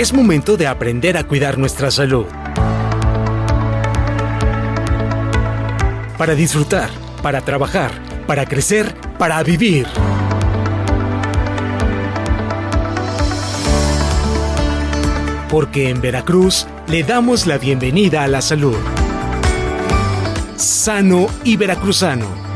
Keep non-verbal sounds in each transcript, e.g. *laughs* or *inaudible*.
Es momento de aprender a cuidar nuestra salud. Para disfrutar, para trabajar, para crecer, para vivir. Porque en Veracruz le damos la bienvenida a la salud. Sano y veracruzano.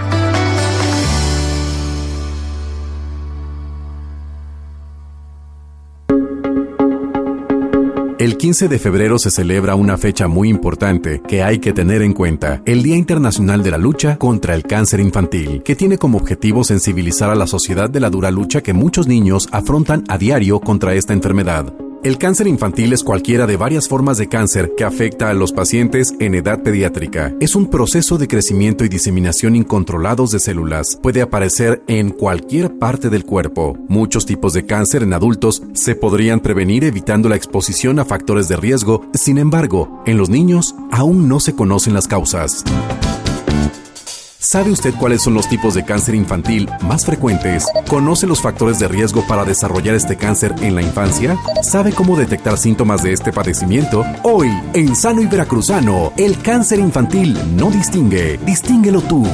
El 15 de febrero se celebra una fecha muy importante que hay que tener en cuenta, el Día Internacional de la Lucha contra el Cáncer Infantil, que tiene como objetivo sensibilizar a la sociedad de la dura lucha que muchos niños afrontan a diario contra esta enfermedad. El cáncer infantil es cualquiera de varias formas de cáncer que afecta a los pacientes en edad pediátrica. Es un proceso de crecimiento y diseminación incontrolados de células. Puede aparecer en cualquier parte del cuerpo. Muchos tipos de cáncer en adultos se podrían prevenir evitando la exposición a factores de riesgo. Sin embargo, en los niños aún no se conocen las causas. ¿Sabe usted cuáles son los tipos de cáncer infantil más frecuentes? ¿Conoce los factores de riesgo para desarrollar este cáncer en la infancia? ¿Sabe cómo detectar síntomas de este padecimiento? Hoy, en Sano y Veracruzano, el cáncer infantil no distingue, distínguelo tú.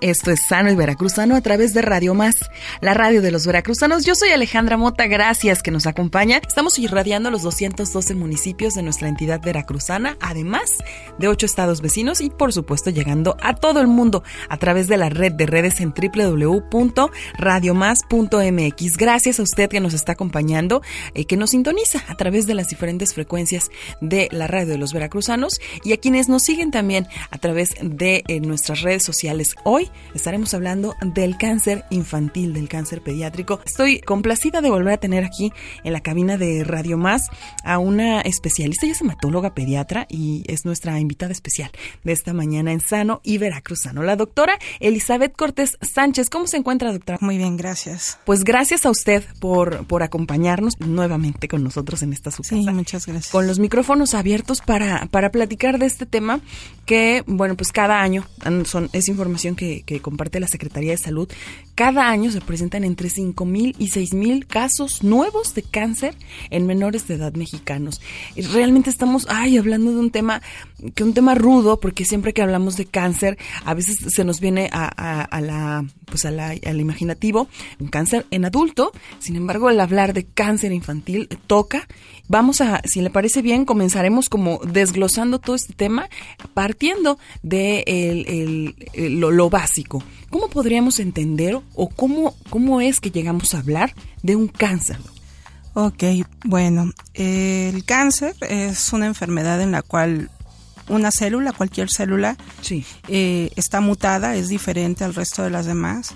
Esto es Sano y Veracruzano a través de Radio Más, la radio de los veracruzanos. Yo soy Alejandra Mota, gracias que nos acompaña. Estamos irradiando los 212 municipios de nuestra entidad veracruzana, además de ocho estados vecinos y por supuesto llegando a todo el mundo a través de la red de redes en www.radiomás.mx. Gracias a usted que nos está acompañando, eh, que nos sintoniza a través de las diferentes frecuencias de la radio de los veracruzanos y a quienes nos siguen también a través de eh, nuestras redes sociales. Hoy estaremos hablando del cáncer infantil, del cáncer pediátrico. Estoy complacida de volver a tener aquí en la cabina de Radio Más a una especialista, y es hematóloga pediatra y es nuestra invitada especial de esta mañana en Sano y Veracruzano, la doctora Elizabeth Cortés Sánchez. ¿Cómo se encuentra, doctora? Muy bien, gracias. Pues gracias a usted por, por acompañarnos nuevamente con nosotros en esta su Sí, muchas gracias. Con los micrófonos abiertos para, para platicar de este tema que, bueno, pues cada año son, es información que que, comparte la Secretaría de Salud, cada año se presentan entre 5.000 y 6.000 casos nuevos de cáncer en menores de edad mexicanos. Realmente estamos, ay, hablando de un tema, que un tema rudo, porque siempre que hablamos de cáncer, a veces se nos viene a, la, pues a la, al imaginativo, un cáncer en adulto. Sin embargo, al hablar de cáncer infantil toca Vamos a, si le parece bien, comenzaremos como desglosando todo este tema, partiendo de el, lo, básico. ¿Cómo podríamos entender o cómo, cómo es que llegamos a hablar de un cáncer? Ok, bueno, el cáncer es una enfermedad en la cual una célula, cualquier célula, sí. Eh, está mutada, es diferente al resto de las demás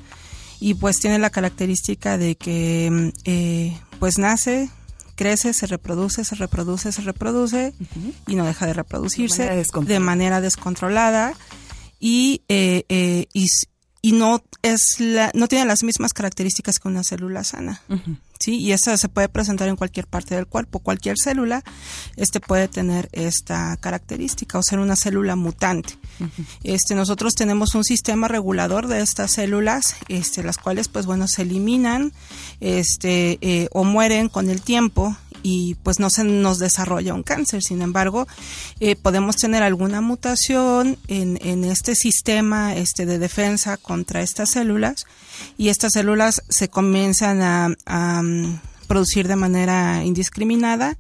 y pues tiene la característica de que mm, eh, pues nace, crece, se reproduce, se reproduce, se reproduce y no deja de reproducirse de manera, descontrolada y, eh, eh, y, y, no es la, no tiene las mismas características que una célula sana. ¿sí? Y esa se puede presentar en cualquier parte del cuerpo. Cualquier célula este, puede tener esta característica o ser una célula mutante. Este, nosotros tenemos un sistema regulador de estas células, este, las cuales, pues bueno, se eliminan este, eh, o mueren con el tiempo y pues no se nos desarrolla un cáncer. Sin embargo, eh, podemos tener alguna mutación en, en, este sistema este, de defensa contra estas células y estas células se comienzan a, mm, producir de manera indiscriminada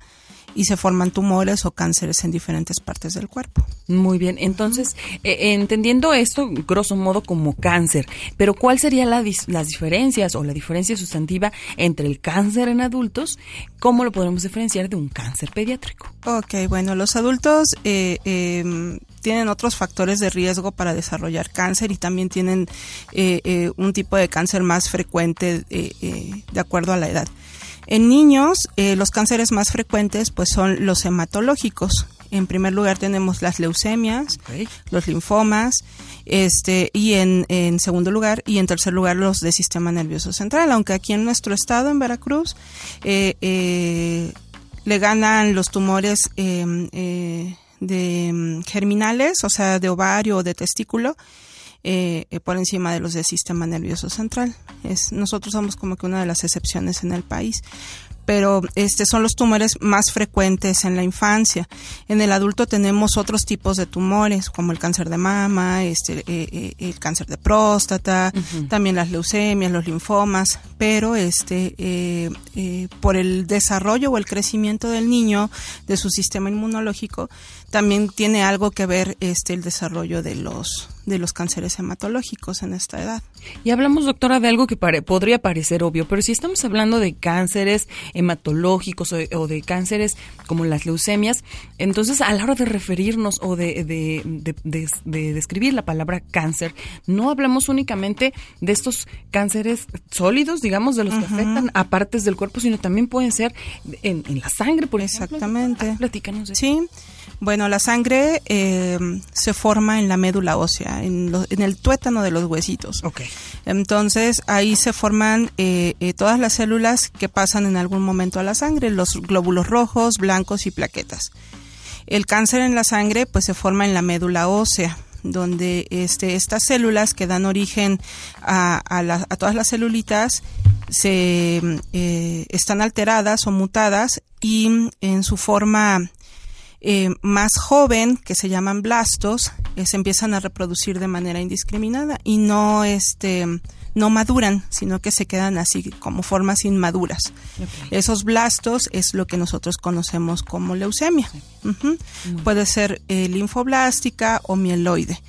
y se forman tumores o cánceres en diferentes partes del cuerpo. Muy bien, entonces, eh, entendiendo esto, grosso modo, como cáncer, pero ¿cuál serían las diferencias o la diferencia sustantiva entre el cáncer en adultos? ¿Cómo lo podemos diferenciar de un cáncer pediátrico? Ok, bueno, los adultos eh, em, tienen otros factores de riesgo para desarrollar cáncer y también tienen eh, un tipo de cáncer más frecuente de acuerdo a la edad. En niños, eh, los cánceres más frecuentes pues son los hematológicos. En primer lugar tenemos las leucemias, los linfomas, este, y en, segundo lugar, y en tercer lugar los de sistema nervioso central, aunque aquí en nuestro estado, en Veracruz, eh, eh, le ganan los tumores em, de em, germinales, o sea, de ovario o de testículo, eh, eh, por encima de los del sistema nervioso central. Es, nosotros somos como que una de las excepciones en el país pero este son los tumores más frecuentes en la infancia. En el adulto tenemos otros tipos de tumores, como el cáncer de mama, este, eh, eh, el cáncer de próstata, también las leucemias, los linfomas, pero este, eh, por el desarrollo o el crecimiento del niño, de su sistema inmunológico, también tiene algo que ver este, el desarrollo de los de los cánceres hematológicos en esta edad. Y hablamos, doctora, de algo que podría parecer obvio, pero si estamos hablando de cánceres hematológicos o de, cánceres como las leucemias, entonces a la hora de referirnos o de, de, describir la palabra cáncer, no hablamos únicamente de estos cánceres sólidos, digamos, de los que afectan a partes del cuerpo, sino también pueden ser en, la sangre, por ejemplo. Exactamente. Platícanos. De sí. Bueno, la sangre eh, se forma en la médula ósea, en, el tuétano de los huesitos. Okay. Entonces ahí se forman eh, eh, todas las células que pasan en algún momento a la sangre, los glóbulos rojos, blancos y plaquetas. El cáncer en la sangre pues se forma en la médula ósea donde este, estas células que dan origen a, a, todas las celulitas se están alteradas o mutadas y en su forma eh, más joven, que se llaman blastos, eh, se empiezan a reproducir de manera indiscriminada y no este no maduran, sino que se quedan así como formas inmaduras. Esos blastos es lo que nosotros conocemos como leucemia. Puede ser eh, linfoblástica o mieloide.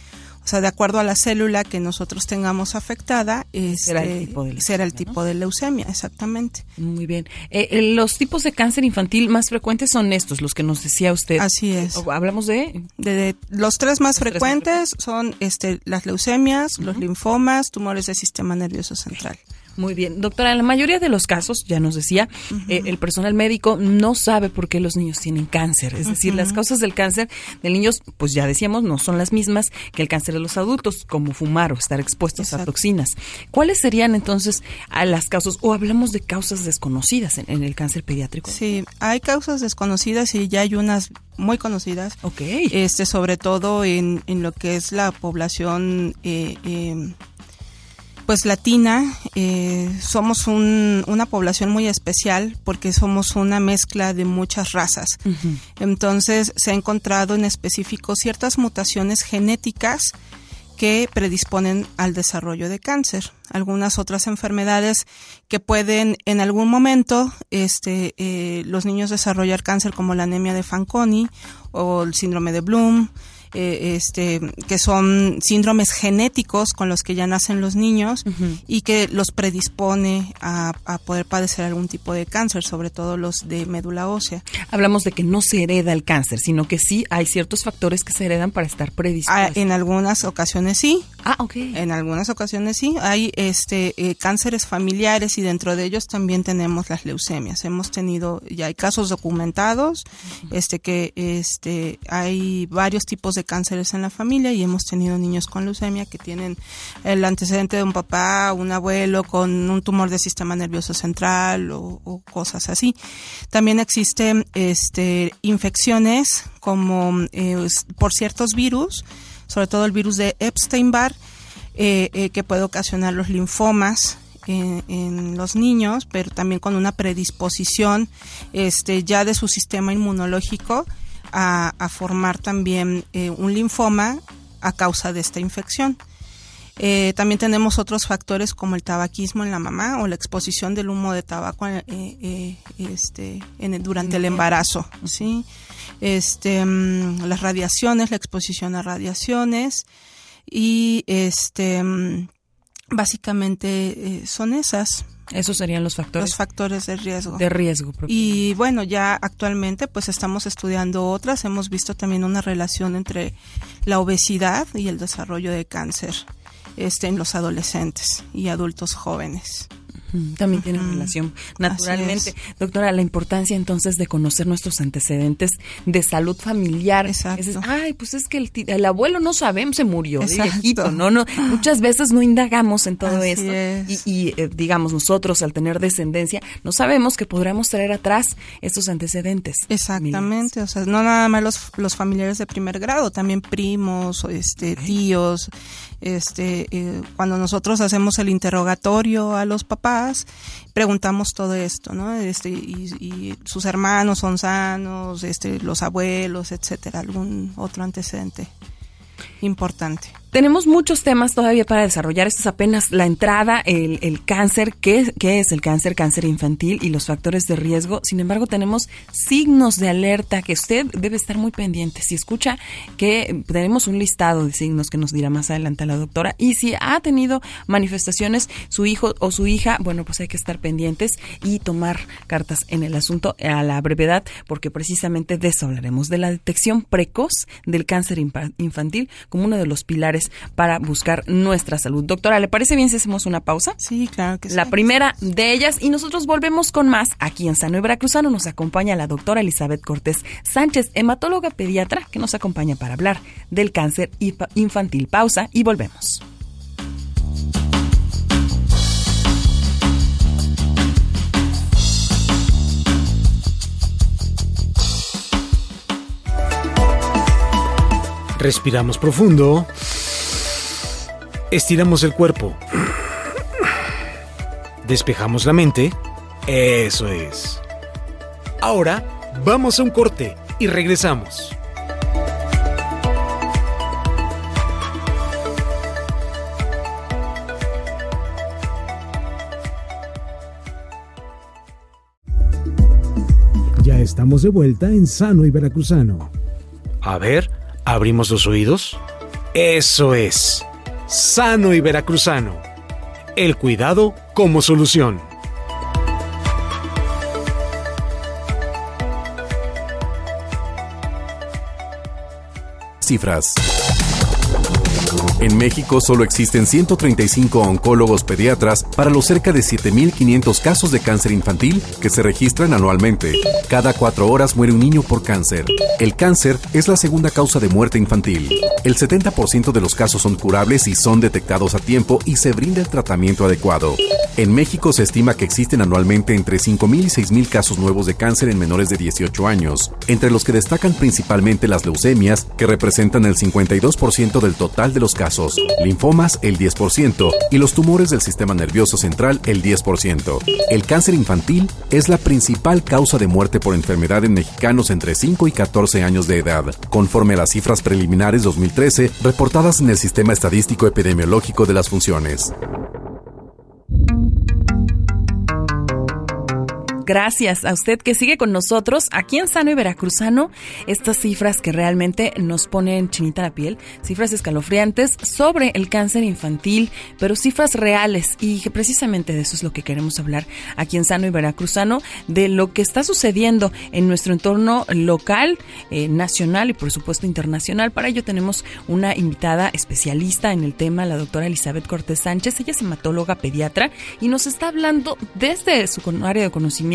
O sea, de acuerdo a la célula que nosotros tengamos afectada, será el este, tipo de leucemia, exactamente. Muy bien. Eh, eh, los tipos de cáncer infantil más frecuentes son estos, los que nos decía usted. Así es. Hablamos de, de, los tres más frecuentes son este, las leucemias, los linfomas, tumores del sistema nervioso central. Muy bien, doctora, en la mayoría de los casos, ya nos decía, eh, el personal médico no sabe por qué los niños tienen cáncer. Es decir, las causas del cáncer de niños, pues ya decíamos, no son las mismas que el cáncer de los adultos, como fumar o estar expuestos a toxinas. ¿Cuáles serían entonces a las causas, o hablamos de causas desconocidas en, el cáncer pediátrico? Sí, hay causas desconocidas y ya hay unas muy conocidas. Ok. Este, sobre todo en, en lo que es la población eh, eh pues latina, eh, somos una población muy especial porque somos una mezcla de muchas razas. Entonces se ha encontrado en específico ciertas mutaciones genéticas que predisponen al desarrollo de cáncer. Algunas otras enfermedades que pueden en algún momento este, eh, los niños desarrollar cáncer como la anemia de Fanconi o el síndrome de Bloom, eh, este, que son síndromes genéticos con los que ya nacen los niños y que los predispone a, poder padecer algún tipo de cáncer, sobre todo los de médula ósea. Hablamos de que no se hereda el cáncer, sino que sí hay ciertos factores que se heredan para estar predispuestos. Ah, en algunas ocasiones sí. Ah, ok. En algunas ocasiones sí. Hay este eh, cánceres familiares y dentro de ellos también tenemos las leucemias. Hemos tenido, ya hay casos documentados, este que este hay varios tipos de cánceres en la familia y hemos tenido niños con leucemia que tienen el antecedente de un papá, un abuelo con un tumor del sistema nervioso central o, cosas así. También existen este, infecciones como eh, por ciertos virus, sobre todo el virus de Epstein-Barr, eh, eh, que puede ocasionar los linfomas, en, los niños, pero también con una predisposición este, ya de su sistema inmunológico a, formar también eh, un linfoma a causa de esta infección. Eh, también tenemos otros factores como el tabaquismo en la mamá o la exposición del humo de tabaco eh, este, en durante el embarazo, ¿sí? Este, mm, las radiaciones, la exposición a radiaciones y este, mm, básicamente son esas. Esos serían los factores. Los factores de riesgo. De riesgo. Y bueno, ya actualmente pues estamos estudiando otras. Hemos visto también una relación entre la obesidad y el desarrollo de cáncer este, en los adolescentes y adultos jóvenes. También tiene relación, naturalmente. Doctora, la importancia entonces de conocer nuestros antecedentes de salud familiar. Exacto. ay, pues es que el, abuelo no sabemos, se murió viejito, ¿no? no Muchas veces no indagamos en todo esto. Y, eh, digamos, nosotros al tener descendencia, no sabemos que podremos traer atrás estos antecedentes. Exactamente, o sea, no nada más los, los familiares de primer grado, también primos, este, tíos, Este, eh, cuando nosotros hacemos el interrogatorio a los papás, preguntamos todo esto, ¿no? Este, y, y sus hermanos son sanos, este, los abuelos, etcétera, algún otro antecedente importante. Tenemos muchos temas todavía para desarrollar. Esto es apenas la entrada, el, el cáncer, ¿qué, ¿qué, es el cáncer, cáncer infantil y los factores de riesgo. Sin embargo, tenemos signos de alerta que usted debe estar muy pendiente. Si escucha que tenemos un listado de signos que nos dirá más adelante la doctora y si ha tenido manifestaciones su hijo o su hija, bueno, pues hay que estar pendientes y tomar cartas en el asunto a la brevedad porque precisamente de eso hablaremos, de la detección precoz del cáncer infantil como uno de los pilares para buscar nuestra salud. Doctora, ¿le parece bien si hacemos una pausa? Sí, claro que sí. La primera de ellas y nosotros volvemos con más. Aquí en Sano y Veracruzano nos acompaña la doctora Elizabeth Cortés Sánchez, hematóloga pediatra, que nos acompaña para hablar del cáncer infantil. Pausa y volvemos. Respiramos profundo. Estiramos el cuerpo. Despejamos la mente. Eso es. Ahora vamos a un corte y regresamos. Ya estamos de vuelta en Sano y Veracruzano. A ver, abrimos los oídos. Eso es sano y veracruzano. El cuidado como solución. Cifras. En México solo existen 135 oncólogos pediatras para los cerca de 7.500 casos de cáncer infantil que se registran anualmente. Cada cuatro horas muere un niño por cáncer. El cáncer es la segunda causa de muerte infantil. El 70% de los casos son curables y son detectados a tiempo y se brinda el tratamiento adecuado. En México se estima que existen anualmente entre 5.000 y 6.000 casos nuevos de cáncer en menores de 18 años, entre los que destacan principalmente las leucemias, que representan el 52% del total de los casos linfomas el 10% y los tumores del sistema nervioso central el 10%. El cáncer infantil es la principal causa de muerte por enfermedad en mexicanos entre 5 y 14 años de edad, conforme a las cifras preliminares 2013 reportadas en el Sistema Estadístico Epidemiológico de las Funciones. Gracias a usted que sigue con nosotros aquí en Sano y Veracruzano. Estas cifras que realmente nos ponen chinita la piel, cifras escalofriantes sobre el cáncer infantil, pero cifras reales y precisamente de eso es lo que queremos hablar aquí en Sano y Veracruzano, de lo que está sucediendo en nuestro entorno local, eh, nacional y por supuesto internacional. Para ello tenemos una invitada especialista en el tema, la doctora Elizabeth Cortés Sánchez. Ella es hematóloga pediatra y nos está hablando desde su área de conocimiento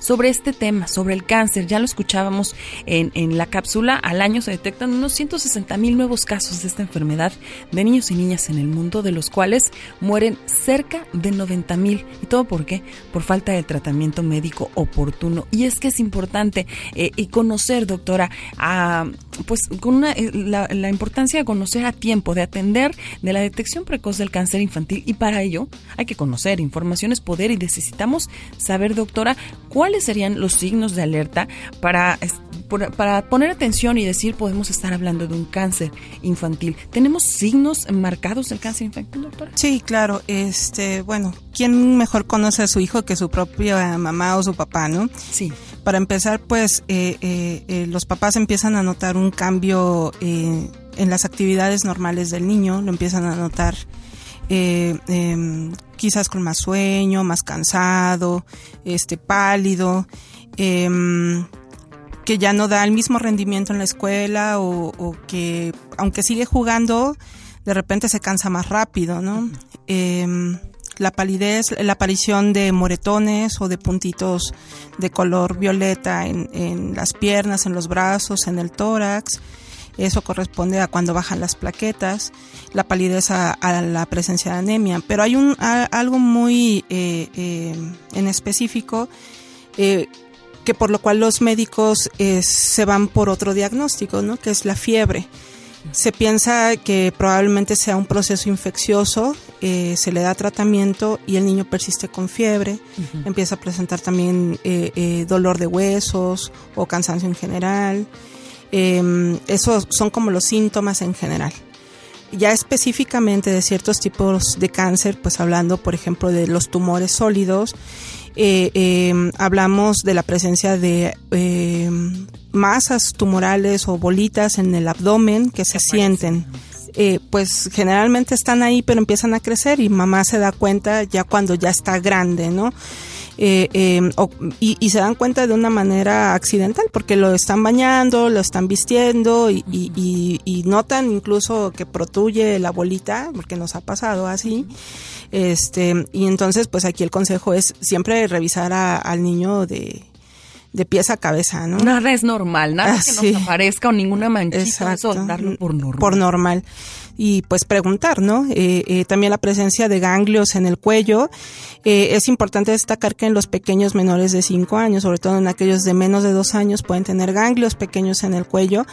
sobre este tema, sobre el cáncer. Ya lo escuchábamos en, en la cápsula. Al año se detectan unos 160 mil nuevos casos de esta enfermedad de niños y niñas en el mundo, de los cuales mueren cerca de 90 mil. ¿Y todo por qué? Por falta de tratamiento médico oportuno. Y es que es importante eh, y conocer, doctora, pues con una, eh, la, la importancia de conocer a tiempo, de atender de la detección precoz del cáncer infantil. Y para ello hay que conocer, información es poder y necesitamos saber, doctora, ¿cuáles serían los signos de alerta para, para poner atención y decir podemos estar hablando de un cáncer infantil? ¿Tenemos signos marcados del cáncer infantil, doctora? Sí, claro. Este, bueno, ¿quién mejor conoce a su hijo que su propia mamá o su papá, no? Sí. Para empezar, pues eh, eh, eh, los papás empiezan a notar un cambio en las actividades normales del niño, lo empiezan a notar eh, eh, quizás con más sueño, más cansado, este pálido, eh, que ya no da el mismo rendimiento en la escuela o, o, que aunque sigue jugando, de repente se cansa más rápido, ¿no? Eh, la palidez, la aparición de moretones o de puntitos de color violeta en, en las piernas, en los brazos, en el tórax, eso corresponde a cuando bajan las plaquetas, la palidez a, a la presencia de anemia. Pero hay un, a, algo muy eh, eh, en específico eh, que por lo cual los médicos se van por otro diagnóstico, ¿no? que es la fiebre. Se piensa que probablemente sea un proceso infeccioso, eh, se le da tratamiento y el niño persiste con fiebre, empieza a presentar también eh, eh, dolor de huesos o cansancio en general. Em, esos son como los síntomas en general. Ya específicamente de ciertos tipos de cáncer, pues hablando por ejemplo de los tumores sólidos, eh, em, hablamos de la presencia de em, masas tumorales o bolitas en el abdomen que se sienten. Eh, pues generalmente están ahí pero empiezan a crecer y mamá se da cuenta ya cuando ya está grande, ¿no? Eh, em, y, se dan cuenta de una manera accidental porque lo están bañando, lo están vistiendo y, y notan incluso que protuye la bolita porque nos ha pasado así. Este, y entonces, pues aquí el consejo es siempre revisar al niño de, de pies a cabeza, ¿no? Nada es normal, nada que nos aparezca o ninguna manchita, Exacto. darlo por normal. Por normal. Y pues preguntar, ¿no? Eh, eh, también la presencia de ganglios en el cuello. Eh, es importante destacar que en los pequeños menores de 5 años, sobre todo en aquellos de menos de 2 años, pueden tener ganglios pequeños en el cuello,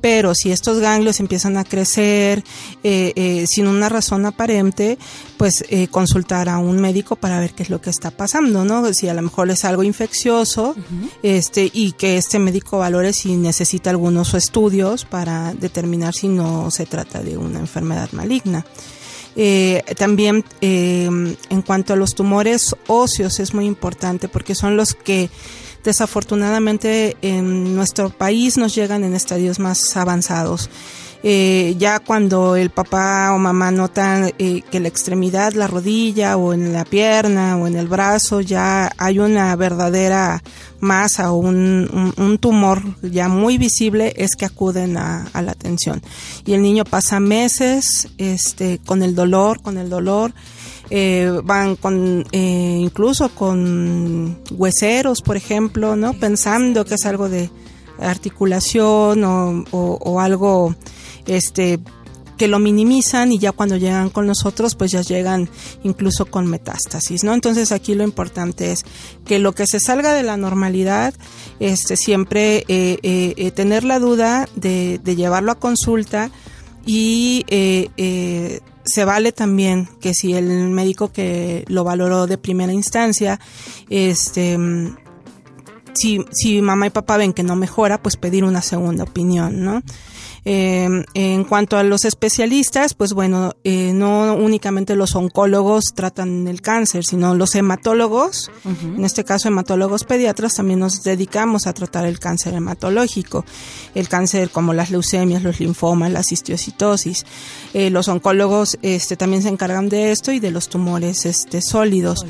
pero si estos ganglios empiezan a crecer eh, eh, sin una razón aparente, pues eh, consultar a un médico para ver qué es lo que está pasando, ¿no? Si a lo mejor es algo infeccioso, este, y que este médico valore si necesita algunos estudios para determinar si no se trata de una enfermedad maligna. también en cuanto a los tumores óseos es muy importante porque son los que desafortunadamente en nuestro país nos llegan en estadios más avanzados. Eh, ya cuando el papá o mamá notan eh, que la extremidad, la rodilla o en la pierna o en el brazo ya hay una verdadera masa o un, tumor ya muy visible es que acuden a, a, la atención y el niño pasa meses este con el dolor con el dolor eh, van con eh, incluso con hueseros, por ejemplo, ¿no? Pensando que es algo de articulación o, o, algo este que lo minimizan y ya cuando llegan con nosotros pues ya llegan incluso con metástasis, ¿no? Entonces aquí lo importante es que lo que se salga de la normalidad, este siempre eh, eh tener la duda de, de, llevarlo a consulta y eh, eh, se vale también que si el médico que lo valoró de primera instancia, este, si, si mamá y papá ven que no mejora, pues pedir una segunda opinión, ¿no? Eh, en cuanto a los especialistas, pues bueno, eh, no únicamente los oncólogos tratan el cáncer, sino los hematólogos, en este caso hematólogos pediatras, también nos dedicamos a tratar el cáncer hematológico, el cáncer como las leucemias, los linfomas, la cistiocitosis. Eh, los oncólogos este, también se encargan de esto y de los tumores este, sólidos.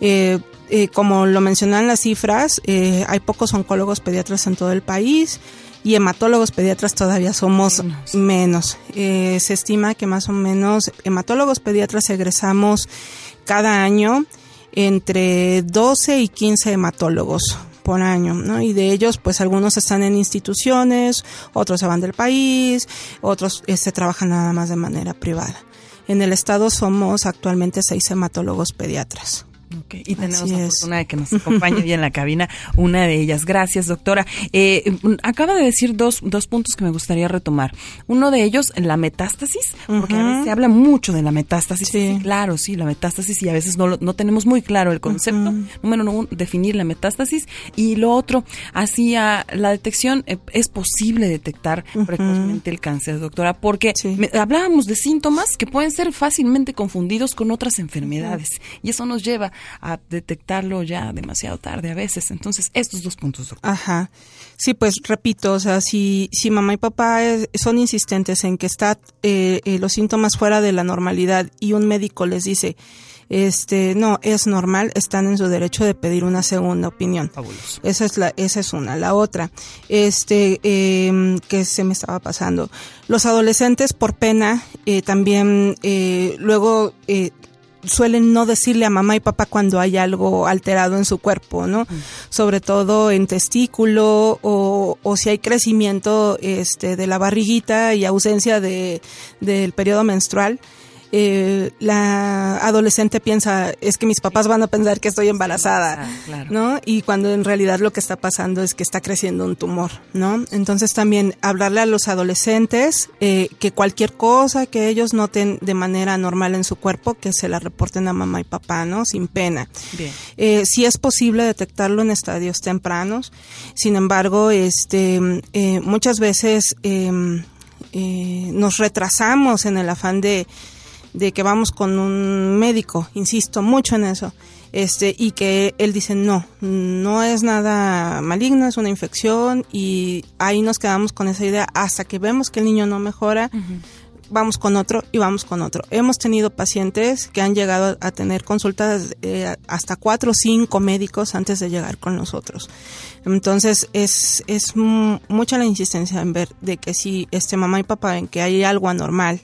Eh, eh, como lo mencionan las cifras, eh, hay pocos oncólogos pediatras en todo el país y hematólogos pediatras todavía somos menos. Eh, se estima que más o menos hematólogos pediatras egresamos cada año entre 12 y 15 hematólogos por año, ¿no? Y de ellos, pues algunos están en instituciones, otros se van del país, otros se este, trabajan nada más de manera privada. En el estado somos actualmente seis hematólogos pediatras. Okay. Y tenemos la fortuna de que nos acompañe hoy en la cabina una de ellas. Gracias, doctora. Eh, acaba de decir dos, dos puntos que me gustaría retomar. Uno de ellos, la metástasis, porque a veces se habla mucho de la metástasis. Sí. claro, sí, la metástasis y a veces no, no tenemos muy claro el concepto. Número uno, definir la metástasis. Y lo otro, hacia la detección, eh, es posible detectar precozmente el cáncer, doctora, porque hablábamos de síntomas que pueden ser fácilmente confundidos con otras enfermedades. Y eso nos lleva a detectarlo ya demasiado tarde a veces. Entonces, estos dos puntos, doctor. Ajá. Sí, pues repito, o sea, si, si mamá y papá son insistentes en que está eh, eh, los síntomas fuera de la normalidad y un médico les dice, este, no, es normal, están en su derecho de pedir una segunda opinión. Fabuloso. Esa es la, esa es una. La otra, este, eh, que se me estaba pasando. Los adolescentes por pena, eh, también, eh, luego, eh, suelen no decirle a mamá y papá cuando hay algo alterado en su cuerpo, ¿no? Sobre todo en testículo o, o, si hay crecimiento este, de la barriguita y ausencia de, del periodo menstrual. Eh, la adolescente piensa, es que mis papás van a pensar que estoy embarazada, ¿no? Y cuando en realidad lo que está pasando es que está creciendo un tumor, ¿no? Entonces también hablarle a los adolescentes eh, que cualquier cosa que ellos noten de manera normal en su cuerpo, que se la reporten a mamá y papá, ¿no? Sin pena. Bien. Eh, si es posible detectarlo en estadios tempranos, sin embargo, este, eh, muchas veces em, nos retrasamos en el afán de, de que vamos con un médico, insisto mucho en eso, este, y que él dice no, no es nada maligno, es una infección y ahí nos quedamos con esa idea hasta que vemos que el niño no mejora vamos con otro y vamos con otro. Hemos tenido pacientes que han llegado a tener consultas eh, hasta cuatro o cinco médicos antes de llegar con nosotros. Entonces es, es mucha la insistencia en ver de que si este mamá y papá ven que hay algo anormal,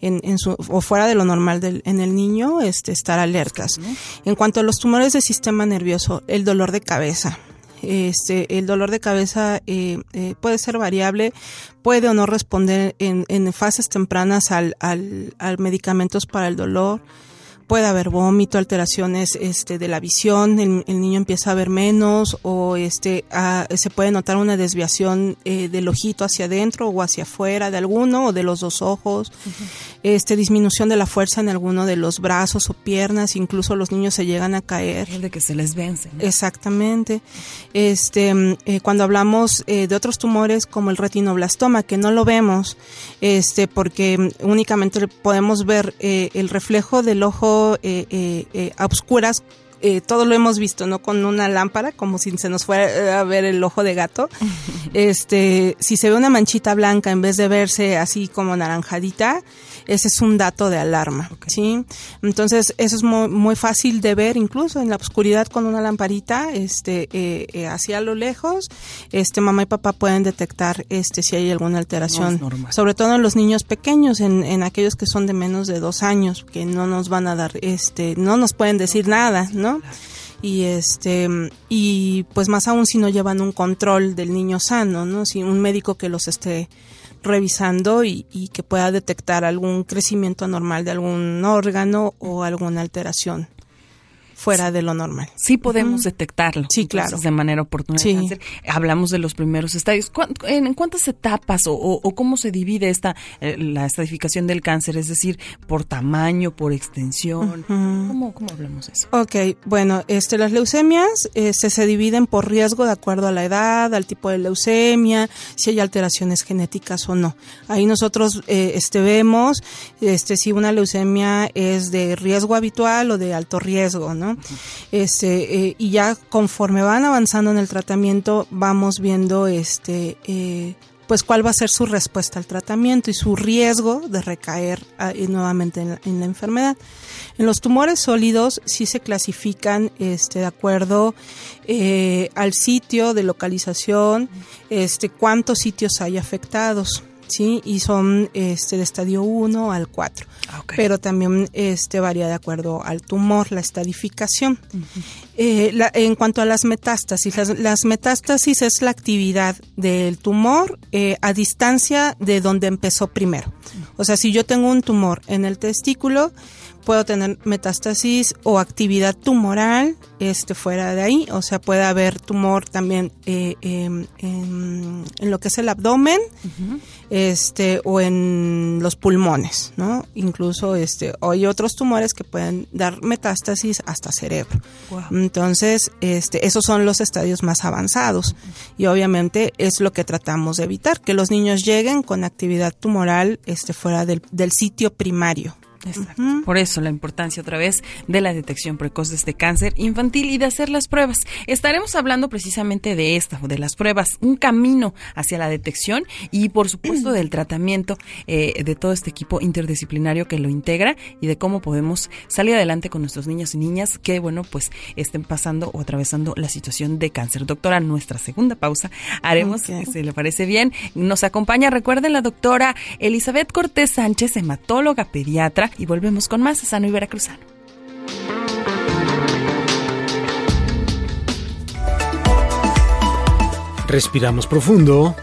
en, en su, o fuera de lo normal del, en el niño, este, estar alertas. En cuanto a los tumores del sistema nervioso, el dolor de cabeza, este, el dolor de cabeza eh, eh, puede ser variable, puede o no responder en, en fases tempranas al, al, al medicamentos para el dolor. Puede haber vómito, alteraciones este, de la visión, el, niño empieza a ver menos o este, se puede notar una desviación eh, del ojito hacia adentro o hacia afuera de alguno o de los dos ojos, este, disminución de la fuerza en alguno de los brazos o piernas, incluso los niños se llegan a caer. de que se les vence. Exactamente. Este, eh, cuando hablamos eh, de otros tumores como el retinoblastoma, que no lo vemos, este, porque únicamente podemos ver el reflejo del ojo eh, eh, eh, a oscuras eh, todo lo hemos visto, ¿no? Con una lámpara, como si se nos fuera a ver el ojo de gato. *laughs* este, si se ve una manchita blanca en vez de verse así como naranjadita, ese es un dato de alarma, ¿sí? Entonces, eso es muy, muy, fácil de ver incluso en la oscuridad con una lamparita, este, eh, eh, hacia lo lejos, este, mamá y papá pueden detectar, este, si hay alguna alteración, sobre todo en los niños pequeños, en, en aquellos que son de menos de dos años, que no nos van a dar, este, no nos pueden decir nada, ¿no? Y este y pues más aún si no llevan un control del niño sano, ¿no? Si un médico que los esté revisando y, y, que pueda detectar algún crecimiento anormal de algún órgano o alguna alteración fuera de lo normal. Sí podemos detectarlo. Sí, claro. De manera oportuna. Sí. Hablamos de los primeros estadios. ¿En cuántas etapas o, cómo se divide esta eh, la estadificación del cáncer? Es decir, por tamaño, por extensión. ¿Cómo, ¿Cómo, hablamos eso? Ok, bueno, este, las leucemias este, se dividen por riesgo de acuerdo a la edad, al tipo de leucemia, si hay alteraciones genéticas o no. Ahí nosotros eh, este, vemos este, si una leucemia es de riesgo habitual o de alto riesgo, ¿no? Este, eh, y ya conforme van avanzando en el tratamiento, vamos viendo este, eh, pues cuál va a ser su respuesta al tratamiento y su riesgo de recaer ah, nuevamente en la, enfermedad. En los tumores sólidos sí se clasifican este, de acuerdo eh, al sitio de localización, este, cuántos sitios hay afectados. ¿Sí? Y son este, de estadio 1 al 4. Ah, Pero también este, varía de acuerdo al tumor, la estadificación. Eh, en cuanto a las metástasis, las, metástasis es la actividad del tumor eh, a distancia de donde empezó primero. O sea, si yo tengo un tumor en el testículo, puedo tener metástasis o actividad tumoral este fuera de ahí, o sea, puede haber tumor también eh, em, en, lo que es el abdomen, este o en los pulmones, ¿no? Incluso este hay otros tumores que pueden dar metástasis hasta cerebro. Entonces, este esos son los estadios más avanzados y obviamente es lo que tratamos de evitar que los niños lleguen con actividad tumoral este fuera del, del sitio primario. Exacto. Por eso la importancia otra vez de la detección precoz de este cáncer infantil y de hacer las pruebas. Estaremos hablando precisamente de esta, de las pruebas, un camino hacia la detección y por supuesto *clears throat* del tratamiento eh, de todo este equipo interdisciplinario que lo integra y de cómo podemos salir adelante con nuestros niños y niñas que, bueno, pues estén pasando o atravesando la situación de cáncer. Doctora, nuestra segunda pausa haremos, si le parece bien, nos acompaña, recuerden, la doctora Elizabeth Cortés Sánchez, hematóloga pediatra y volvemos con más Sano y Veracruzano. Respiramos profundo.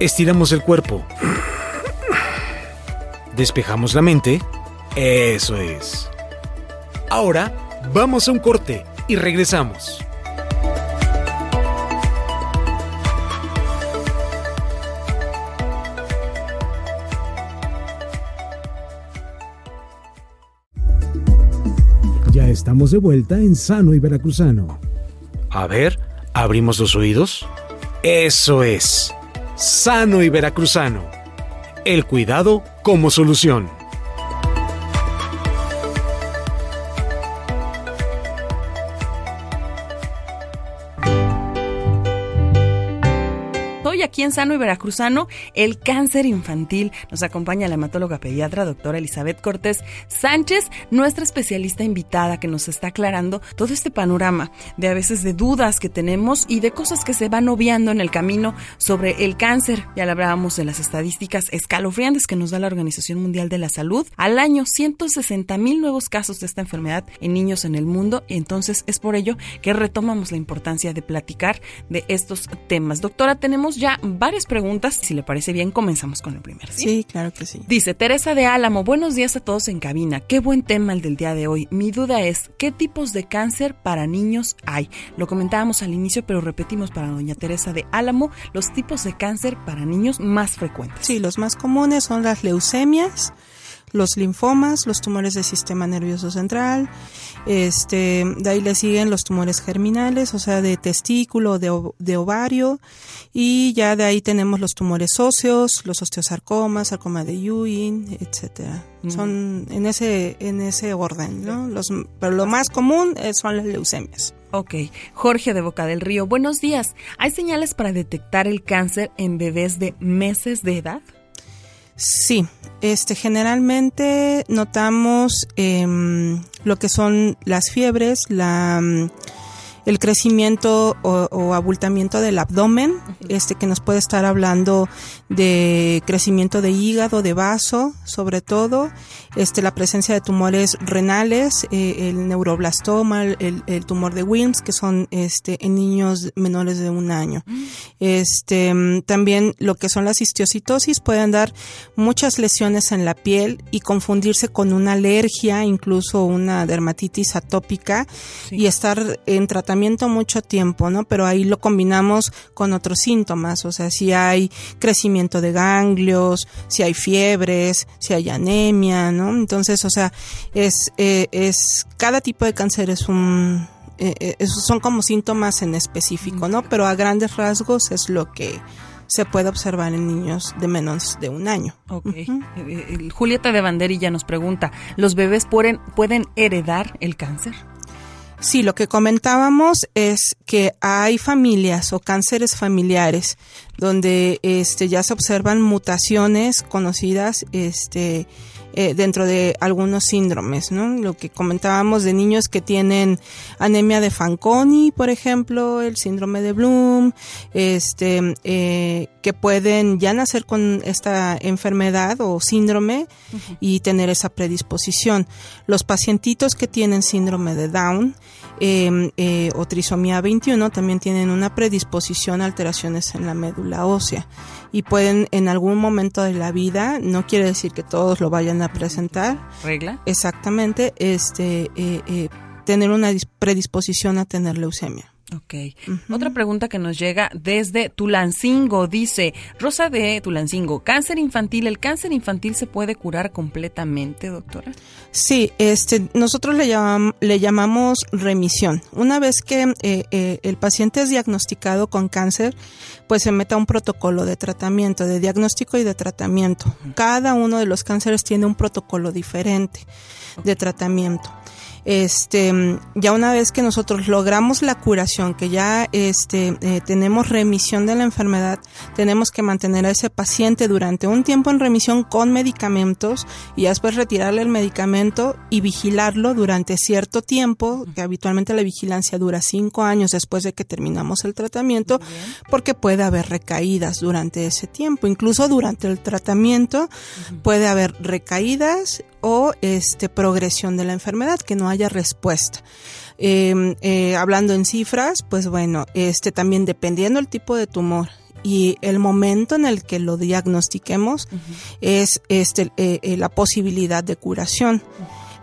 Estiramos el cuerpo. despejamos la mente. Eso es. Ahora vamos a un corte y regresamos. De vuelta en Sano y Veracruzano. A ver, abrimos los oídos. Eso es. Sano y Veracruzano. El cuidado como solución. Aquí Sano y Veracruzano, el cáncer infantil. Nos acompaña la hematóloga pediatra, doctora Elizabeth Cortés Sánchez, nuestra especialista invitada que nos está aclarando todo este panorama de a veces de dudas que tenemos y de cosas que se van obviando en el camino sobre el cáncer. Ya le hablábamos de las estadísticas escalofriantes que nos da la Organización Mundial de la Salud. Al año, 160 mil nuevos casos de esta enfermedad en niños en el mundo. Entonces es por ello que retomamos la importancia de platicar de estos temas. Doctora, tenemos ya varias preguntas. Si le parece bien, comenzamos con el primero. ¿sí? claro que sí. Dice Teresa de Álamo, buenos días a todos en cabina. Qué buen tema el del día de hoy. Mi duda es, ¿qué tipos de cáncer para niños hay? Lo comentábamos al inicio, pero repetimos para doña Teresa de Álamo los tipos de cáncer para niños más frecuentes. Sí, los más comunes son las leucemias, los linfomas, los tumores del sistema nervioso central, este, de ahí le siguen los tumores germinales, o sea, de testículo, de, de ovario, y ya de ahí tenemos los tumores óseos, los osteosarcomas, sarcoma de Ewing, etcétera. Mm. Son en ese, en ese orden, ¿no? Los, pero lo más común son las leucemias. Ok, Jorge de Boca del Río, buenos días. ¿Hay señales para detectar el cáncer en bebés de meses de edad? Sí, este, generalmente notamos em, lo que son las fiebres, la el crecimiento o, abultamiento del abdomen, este que nos puede estar hablando de crecimiento de hígado, de vaso, sobre todo, este la presencia de tumores renales, eh, el neuroblastoma, el, tumor de Wilms, que son este en niños menores de un año. Este también lo que son las histiocitosis pueden dar muchas lesiones en la piel y confundirse con una alergia, incluso una dermatitis atópica y estar en tratamiento mucho tiempo, ¿no? Pero ahí lo combinamos con otros síntomas, o sea, si hay crecimiento de ganglios, si hay fiebres, si hay anemia, ¿no? Entonces, o sea, es, eh, es cada tipo de cáncer es un eh, eh son como síntomas en específico, ¿no? Pero a grandes rasgos es lo que se puede observar en niños de menos de un año. Okay. Julieta de Banderilla nos pregunta, ¿los bebés pueden, pueden heredar el cáncer? Sí, lo que comentábamos es que hay familias o cánceres familiares donde este, ya se observan mutaciones conocidas este, eh, dentro de algunos síndromes, ¿no? Lo que comentábamos de niños que tienen anemia de Fanconi, por ejemplo, el síndrome de Bloom, este, eh, que pueden ya nacer con esta enfermedad o síndrome y tener esa predisposición. Los pacientitos que tienen síndrome de Down em, eh, o trisomía 21 también tienen una predisposición a alteraciones en la médula ósea y pueden en algún momento de la vida, no quiere decir que todos lo vayan a presentar. ¿Regla? Exactamente, este, eh, eh, tener una predisposición a tener leucemia. Ok. Otra pregunta que nos llega desde Tulancingo dice, Rosa de Tulancingo, cáncer infantil, ¿el cáncer infantil se puede curar completamente, doctora? Sí, este, nosotros le, le llamamos remisión. Una vez que eh, eh, el paciente es diagnosticado con cáncer, pues se mete a un protocolo de tratamiento, de diagnóstico y de tratamiento. Cada uno de los cánceres tiene un protocolo diferente de tratamiento este, ya una vez que nosotros logramos la curación, que ya este, eh, tenemos remisión de la enfermedad, tenemos que mantener a ese paciente durante un tiempo en remisión con medicamentos y después retirarle el medicamento y vigilarlo durante cierto tiempo, que habitualmente la vigilancia dura cinco años después de que terminamos el tratamiento, porque puede haber recaídas durante ese tiempo, incluso durante el tratamiento puede haber recaídas o este progresión de la enfermedad, que no haya respuesta. Em, eh, hablando en cifras, pues bueno, este también dependiendo el tipo de tumor y el momento en el que lo diagnostiquemos es este, eh, eh, la posibilidad de curación.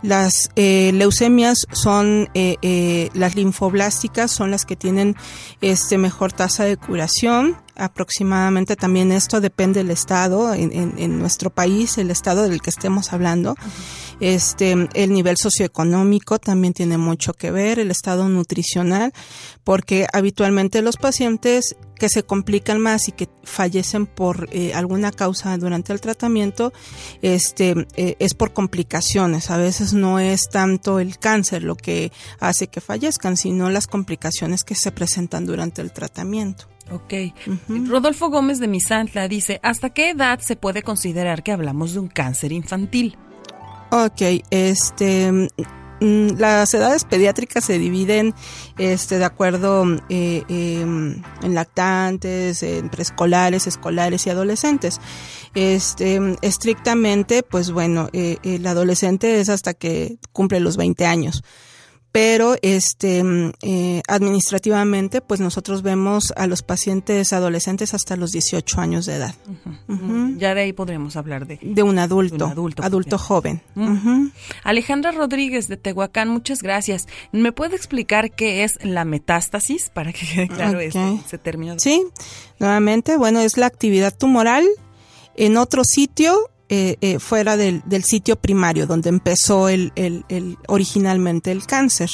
Las eh, leucemias son, las linfoblásticas son las que tienen este mejor tasa de curación. Aproximadamente también esto depende del estado en, nuestro país, el estado del que estemos hablando. Este, el nivel socioeconómico también tiene mucho que ver, el estado nutricional, porque habitualmente los pacientes que se complican más y que fallecen por eh, alguna causa durante el tratamiento, este, eh, es por complicaciones. A veces no es tanto el cáncer lo que hace que fallezcan, sino las complicaciones que se presentan durante el tratamiento. Ok. Rodolfo Gómez de Misantla dice, ¿hasta qué edad se puede considerar que hablamos de un cáncer infantil? Ok, este, mm, las edades pediátricas se dividen este, de acuerdo eh, em, en lactantes, en preescolares, escolares y adolescentes. Este, estrictamente, pues bueno, eh, el adolescente es hasta que cumple los 20 años pero este mm, eh, administrativamente pues nosotros vemos a los pacientes adolescentes hasta los 18 años de edad. Ya de ahí podríamos hablar de, de un adulto, adulto, joven. Alejandra Rodríguez de Tehuacán, muchas gracias. ¿Me puede explicar qué es la metástasis para que quede claro ese, término? Sí, nuevamente, bueno, es la actividad tumoral en otro sitio eh, eh, fuera del, del, sitio primario donde empezó el, el, el originalmente el cáncer.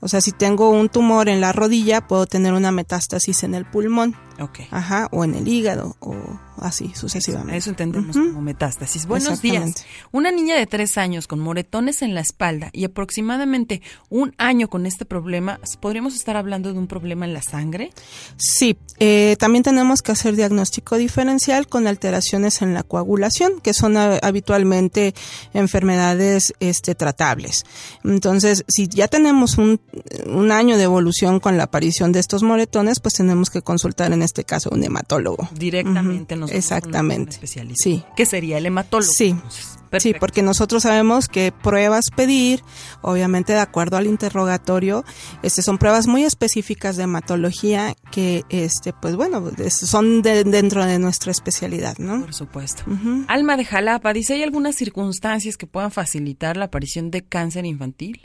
O sea, si tengo un tumor en la rodilla, puedo tener una metástasis en el pulmón. Okay. Ajá, o en el hígado, o así sucesivamente. Eso, entendemos como metástasis. Buenos días. Una niña de tres años con moretones en la espalda y aproximadamente un año con este problema, ¿podríamos estar hablando de un problema en la sangre? Sí, eh, también tenemos que hacer diagnóstico diferencial con alteraciones en la coagulación, que son habitualmente enfermedades este, tratables. Entonces, si ya tenemos un, un año de evolución con la aparición de estos moretones, pues tenemos que consultar en este caso un hematólogo. Directamente nos Exactamente. Sí. ¿Qué sería el hematólogo? Sí. Sí, porque nosotros sabemos que pruebas pedir, obviamente de acuerdo al interrogatorio, este son pruebas muy específicas de hematología que este pues bueno, son dentro de nuestra especialidad, ¿no? Por supuesto. Alma de Jalapa dice, ¿hay algunas circunstancias que puedan facilitar la aparición de cáncer infantil?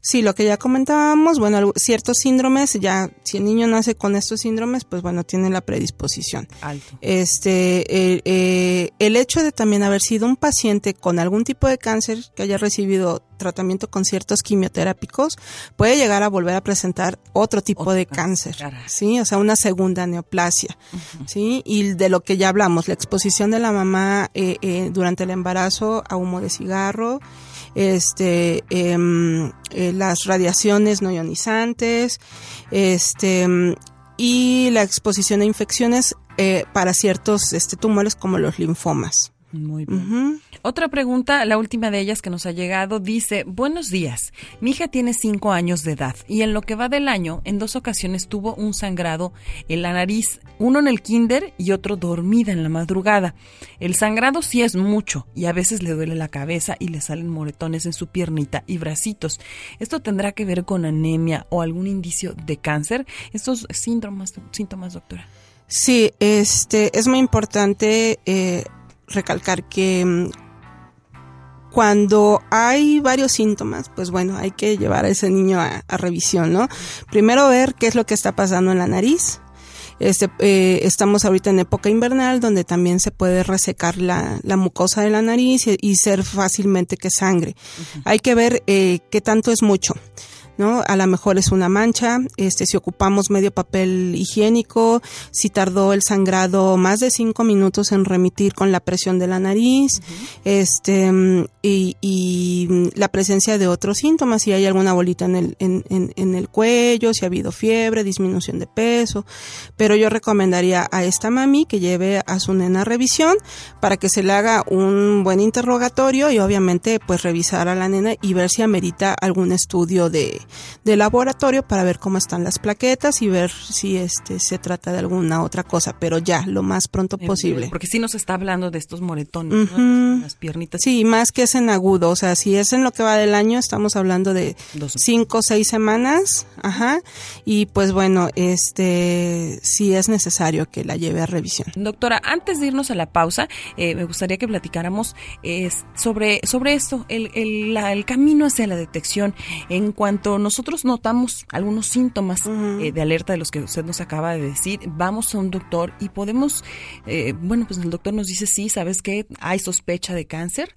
Sí, lo que ya comentábamos, bueno, ciertos síndromes, ya si el niño nace con estos síndromes, pues bueno, tiene la predisposición. Alto. Este, eh, el hecho de también haber sido un paciente con algún tipo de cáncer que haya recibido tratamiento con ciertos quimioterápicos, puede llegar a volver a presentar otro tipo de cáncer, sí, o sea, una segunda neoplasia, sí, y de lo que ya hablamos, la exposición de la mamá eh, eh, durante el embarazo a humo de cigarro este, em, eh, las radiaciones no ionizantes, este, y la exposición a infecciones eh, para ciertos este, tumores como los linfomas. Muy bien. Otra pregunta, la última de ellas que nos ha llegado, dice, buenos días, mi hija tiene cinco años de edad y en lo que va del año, en dos ocasiones tuvo un sangrado en la nariz, uno en el kinder y otro dormida en la madrugada. El sangrado sí es mucho y a veces le duele la cabeza y le salen moretones en su piernita y bracitos. ¿Esto tendrá que ver con anemia o algún indicio de cáncer? Estos síntomas, síntomas, doctora. Sí, este, es muy importante eh, recalcar que mm, cuando hay varios síntomas, pues bueno, hay que llevar a ese niño a, revisión, ¿no? Primero ver qué es lo que está pasando en la nariz. Este, eh, estamos ahorita en época invernal donde también se puede resecar la, mucosa de la nariz y, ser fácilmente que sangre. Hay que ver eh, qué tanto es mucho. ¿No? A lo mejor es una mancha, este, si ocupamos medio papel higiénico, si tardó el sangrado más de cinco minutos en remitir con la presión de la nariz, este, y, y, la presencia de otros síntomas, si hay alguna bolita en el, en, en, en el cuello, si ha habido fiebre, disminución de peso, pero yo recomendaría a esta mami que lleve a su nena a revisión para que se le haga un buen interrogatorio y obviamente pues revisar a la nena y ver si amerita algún estudio de, de laboratorio para ver cómo están las plaquetas y ver si este se trata de alguna otra cosa, pero ya, lo más pronto posible. Porque sí nos está hablando de estos moretones, las piernitas. Sí, más que es en agudo, o sea, si es en lo que va del año, estamos hablando de cinco o seis semanas, ajá, y pues bueno, este, sí es necesario que la lleve a revisión. Doctora, antes de irnos a la pausa, eh, me gustaría que platicáramos eh, sobre, sobre esto, el, el, el, camino hacia la detección. En cuanto nosotros notamos algunos síntomas eh, de alerta de los que usted nos acaba de decir, vamos a un doctor y podemos, bueno, pues el doctor nos dice, sí, ¿sabes qué? Hay sospecha de cáncer.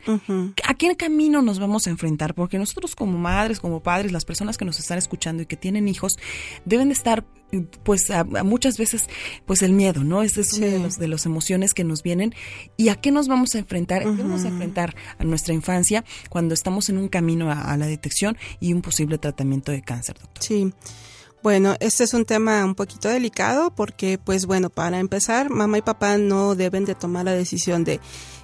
¿A qué camino nos vamos a enfrentar? Porque nosotros como madres, como padres, las personas que nos están escuchando y que tienen hijos, deben de estar pues a, muchas veces pues el miedo, ¿no? Ese es uno de los de las emociones que nos vienen y a qué nos vamos a enfrentar, qué vamos a enfrentar a nuestra infancia cuando estamos en un camino a, la detección y un posible tratamiento de cáncer, doctor. Sí. Bueno, este es un tema un poquito delicado porque, pues bueno, para empezar, mamá y papá no deben de tomar la decisión de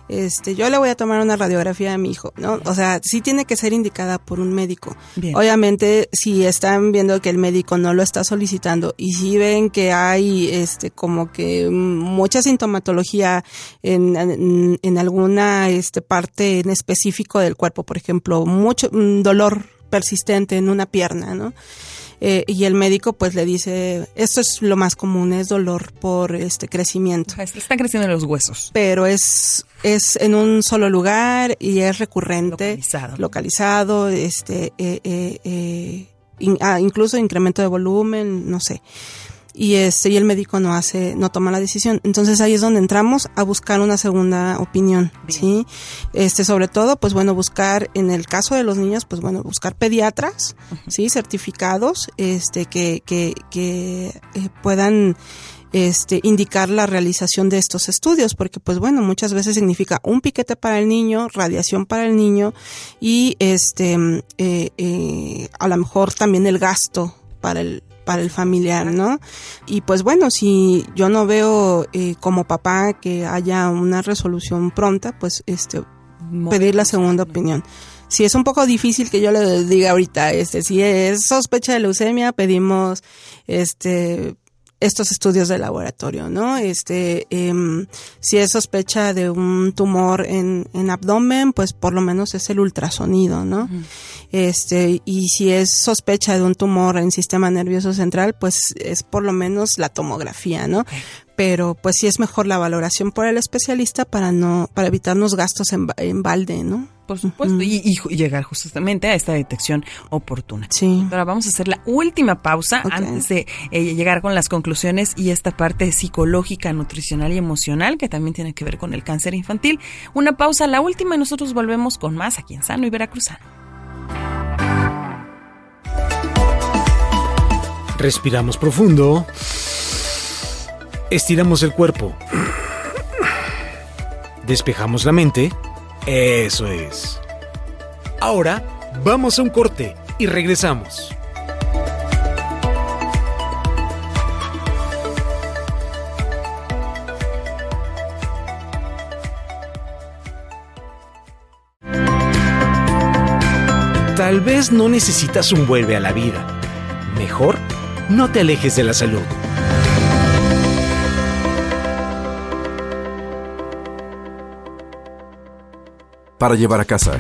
este, yo le voy a tomar una radiografía a mi hijo, ¿no? O sea, sí tiene que ser indicada por un médico. Obviamente, si están viendo que el médico no lo está solicitando y si ven que hay, este, como que mucha sintomatología en, en, alguna, este, parte en específico del cuerpo, por ejemplo, mucho dolor persistente en una pierna, ¿no? Eh, y el médico pues le dice, esto es lo más común, es dolor por este crecimiento. Están creciendo los huesos. Pero es, es en un solo lugar y es recurrente. Localizado. Localizado, este, eh, eh, ah, incluso incremento de volumen, no sé y este y el médico no hace no toma la decisión. Entonces ahí es donde entramos a buscar una segunda opinión sí este sobre todo pues bueno buscar en el caso de los niños pues bueno buscar pediatras sí certificados este que que, que eh, puedan este, indicar la realización de estos estudios, porque pues bueno, muchas veces significa un piquete para el niño, radiación para el niño y este, eh, eh, a lo mejor también el gasto para el, para el familiar, ¿no? Y pues bueno, si yo no veo eh, como papá que haya una resolución pronta, pues este pedir la segunda opinión. Si es un poco difícil que yo le diga ahorita, este, si es sospecha de leucemia, pedimos este estos estudios de laboratorio, ¿no? Este, eh, si es sospecha de un tumor en, en, abdomen, pues por lo menos es el ultrasonido, ¿no? Este, y si es sospecha de un tumor en sistema nervioso central, pues es por lo menos la tomografía, ¿no? Pero pues sí es mejor la valoración por el especialista para no, para evitarnos gastos en, en balde, ¿no? por supuesto, y, llegar justamente a esta detección oportuna. Sí. Ahora vamos a hacer la última pausa antes de eh, llegar con las conclusiones y esta parte psicológica, nutricional y emocional que también tiene que ver con el cáncer infantil. Una pausa, la última, y nosotros volvemos con más aquí en Sano y Veracruzano. Respiramos profundo. Estiramos el cuerpo. Despejamos la mente eso es. Ahora vamos a un corte y regresamos. Tal vez no necesitas un vuelve a la vida. Mejor, no te alejes de la salud. Para llevar a casa.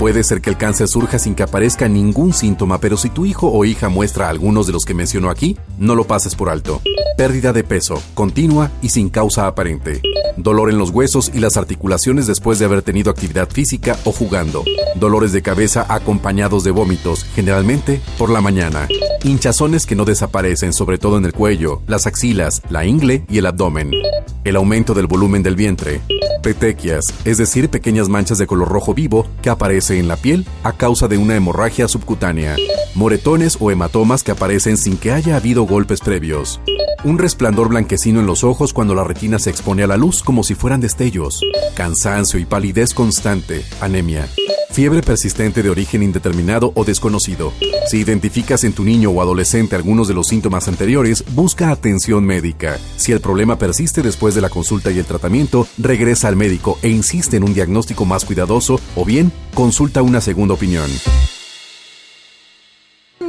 Puede ser que el cáncer surja sin que aparezca ningún síntoma, pero si tu hijo o hija muestra algunos de los que menciono aquí, no lo pases por alto. Pérdida de peso, continua y sin causa aparente. Dolor en los huesos y las articulaciones después de haber tenido actividad física o jugando. Dolores de cabeza acompañados de vómitos, generalmente por la mañana. Hinchazones que no desaparecen, sobre todo en el cuello, las axilas, la ingle y el abdomen. El aumento del volumen del vientre. Petequias, es decir, pequeñas manchas de color rojo vivo que aparecen en la piel a causa de una hemorragia subcutánea. Moretones o hematomas que aparecen sin que haya habido golpes previos. Un resplandor blanquecino en los ojos cuando la retina se expone a la luz como si fueran destellos. Cansancio y palidez constante. Anemia. Fiebre persistente de origen indeterminado o desconocido. Si identificas en tu niño o adolescente algunos de los síntomas anteriores, busca atención médica. Si el problema persiste después de la consulta y el tratamiento, regresa al médico e insiste en un diagnóstico más cuidadoso o bien consulta una segunda opinión.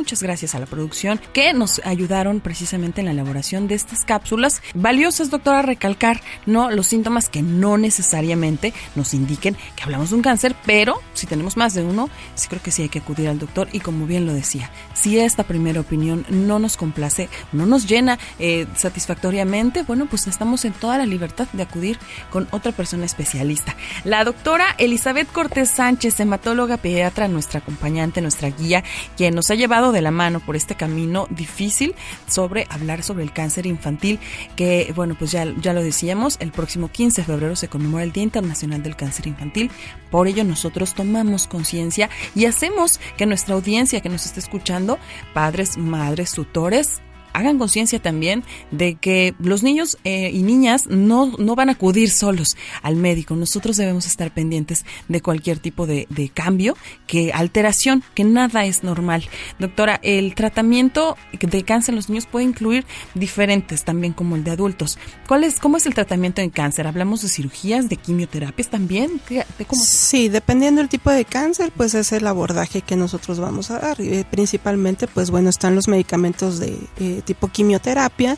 Muchas gracias a la producción que nos ayudaron precisamente en la elaboración de estas cápsulas. Valiosas, doctora, recalcar, ¿no? Los síntomas que no necesariamente nos indiquen que hablamos de un cáncer, pero si tenemos más de uno, sí creo que sí hay que acudir al doctor y como bien lo decía, si esta primera opinión no nos complace, no nos llena eh, satisfactoriamente, bueno, pues estamos en toda la libertad de acudir con otra persona especialista. La doctora Elizabeth Cortés Sánchez, hematóloga pediatra, nuestra acompañante, nuestra guía, quien nos ha llevado de la mano por este camino difícil sobre hablar sobre el cáncer infantil, que bueno, pues ya, ya lo decíamos, el próximo 15 de febrero se conmemora el Día Internacional del Cáncer Infantil. Por ello nosotros tomamos conciencia y hacemos que nuestra audiencia que nos está escuchando, padres, madres, tutores, hagan conciencia también de que los niños eh, y niñas no, no van a acudir solos al médico. Nosotros debemos estar pendientes de cualquier tipo de, cambio, que alteración, que nada es normal. Doctora, el tratamiento de cáncer en los niños puede incluir diferentes también como el de adultos. ¿Cuál es, ¿Cómo es el tratamiento en cáncer? ¿Hablamos de cirugías, de quimioterapias también? ¿De? Sí, dependiendo del tipo de cáncer, pues es el abordaje que nosotros vamos a dar. Eh, principalmente, pues bueno, están los medicamentos de... Eh, tipo quimioterapia,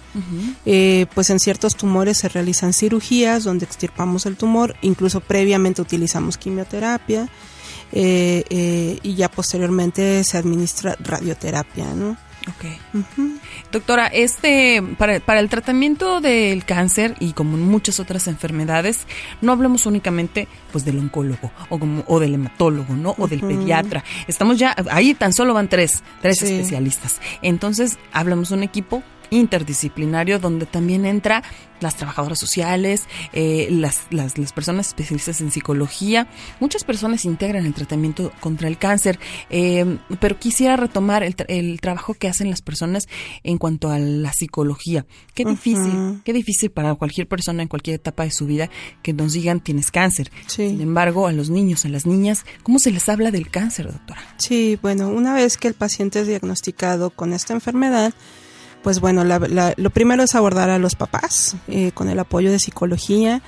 eh, pues en ciertos tumores se realizan cirugías donde extirpamos el tumor, incluso previamente utilizamos quimioterapia eh, eh, y ya posteriormente se administra radioterapia, ¿no? Ok. Doctora, este, para, para, el tratamiento del cáncer y como muchas otras enfermedades, no hablamos únicamente pues del oncólogo o, como, o del hematólogo, ¿no? O del pediatra. Estamos ya, ahí tan solo van tres, tres especialistas. Entonces, hablamos de un equipo interdisciplinario donde también entra las trabajadoras sociales, eh, las, las, las, personas especialistas en psicología. Muchas personas integran el tratamiento contra el cáncer, eh, pero quisiera retomar el, el, trabajo que hacen las personas en cuanto a la psicología. Qué difícil, uh -huh. qué difícil para cualquier persona en cualquier etapa de su vida que nos digan tienes cáncer. Sí. Sin embargo, a los niños, a las niñas, ¿cómo se les habla del cáncer, doctora? Sí, bueno, una vez que el paciente es diagnosticado con esta enfermedad, pues bueno, la, la, lo primero es abordar a los papás eh, con el apoyo de psicología.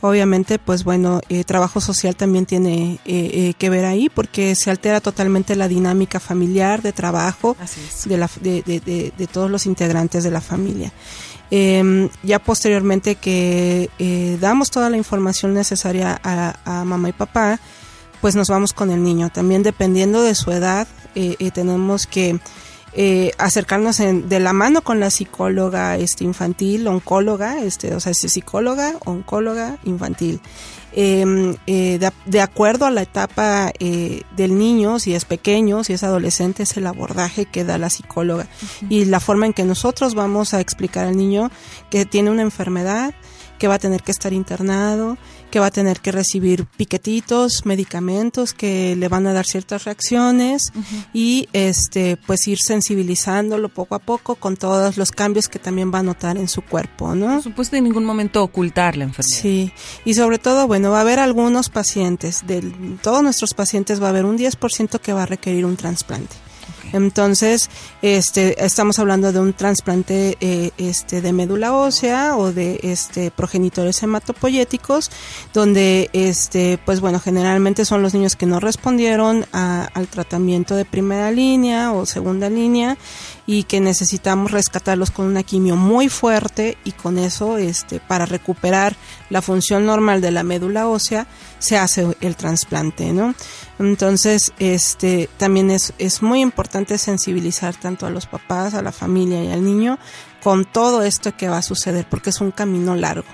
Obviamente, pues bueno, eh, trabajo social también tiene eh, que ver ahí porque se altera totalmente la dinámica familiar de trabajo de, la, de, de, de, todos los integrantes de la familia. Eh, ya posteriormente que eh, damos toda la información necesaria a, a, mamá y papá, pues nos vamos con el niño. También dependiendo de su edad, eh, tenemos que eh, acercarnos en, de la mano con la psicóloga este, infantil, oncóloga, este, o sea, psicóloga, oncóloga infantil. Eh, eh, de, de, acuerdo a la etapa eh, del niño, si es pequeño, si es adolescente, es el abordaje que da la psicóloga uh -huh. y la forma en que nosotros vamos a explicar al niño que tiene una enfermedad, que va a tener que estar internado, que va a tener que recibir piquetitos, medicamentos que le van a dar ciertas reacciones uh -huh. y este pues ir sensibilizándolo poco a poco con todos los cambios que también va a notar en su cuerpo, ¿no? Por supuesto, en ningún momento ocultar la enfermedad. Sí, y sobre todo, bueno, va a haber algunos pacientes, de todos nuestros pacientes va a haber un 10% que va a requerir un trasplante. Entonces, este, estamos hablando de un trasplante eh, este, de médula ósea o de este, progenitores hematopoyéticos, donde, este, pues bueno, generalmente son los niños que no respondieron a, al tratamiento de primera línea o segunda línea y que necesitamos rescatarlos con una quimio muy fuerte y con eso, este, para recuperar la función normal de la médula ósea, se hace el trasplante, ¿no? Entonces, este, también es, es muy importante sensibilizar tanto a los papás, a la familia y al niño con todo esto que va a suceder, porque es un camino largo.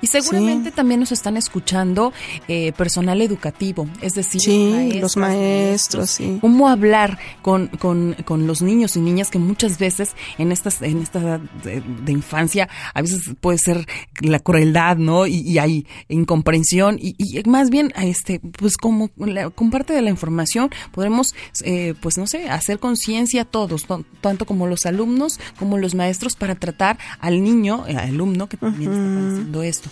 Y seguramente sí. también nos están escuchando eh, personal educativo, es decir, sí, maestros, los maestros, sí. Cómo hablar con, con, con, los niños y niñas que muchas veces en estas en esta edad de, de infancia a veces puede ser la crueldad, ¿no? Y, y hay incomprensión y, y, más bien este pues como la, con parte de la información podremos eh, pues no sé hacer conciencia a todos, tanto como los alumnos como los maestros para tratar al niño, al alumno que también uh -huh. está padeciendo esto.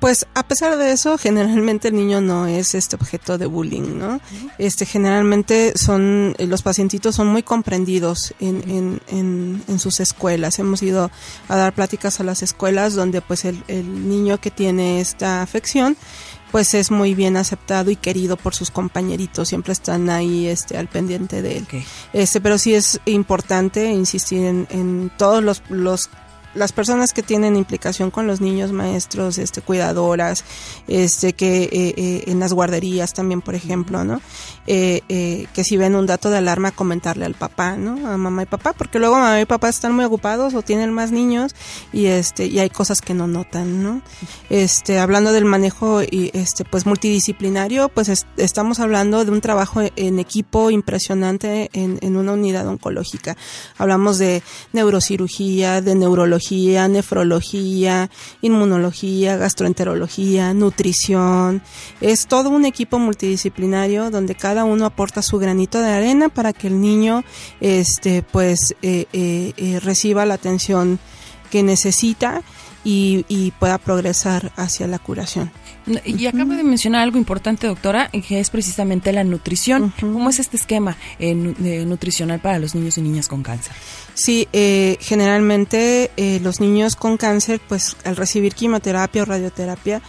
Pues a pesar de eso, generalmente el niño no es este objeto de bullying, ¿no? Este generalmente son los pacientitos son muy comprendidos en, en, en, en sus escuelas. Hemos ido a dar pláticas a las escuelas donde pues el, el niño que tiene esta afección pues es muy bien aceptado y querido por sus compañeritos, siempre están ahí este, al pendiente de él. Este, pero sí es importante insistir en, en todos los, los las personas que tienen implicación con los niños, maestros, este, cuidadoras, este, que eh, eh, en las guarderías también, por ejemplo, ¿no? Eh, que si ven un dato de alarma, comentarle al papá, ¿no? A mamá y papá, porque luego mamá y papá están muy ocupados o tienen más niños y este, y hay cosas que no notan, ¿no? Este, hablando del manejo y este, pues multidisciplinario, pues estamos hablando de un trabajo en equipo impresionante en, en una unidad oncológica. Hablamos de neurocirugía, de neurología, nefrología, inmunología, gastroenterología, nutrición. Es todo un equipo multidisciplinario donde cada uno aporta su granito de arena para que el niño este, pues, eh, eh, eh, reciba la atención que necesita y, pueda progresar hacia la curación. Y acaba de mencionar algo importante, doctora, que es precisamente la nutrición. ¿Cómo es este esquema nutricional para los niños y niñas con cáncer? Sí, eh, generalmente eh, los niños con cáncer, pues al recibir quimioterapia o radioterapia,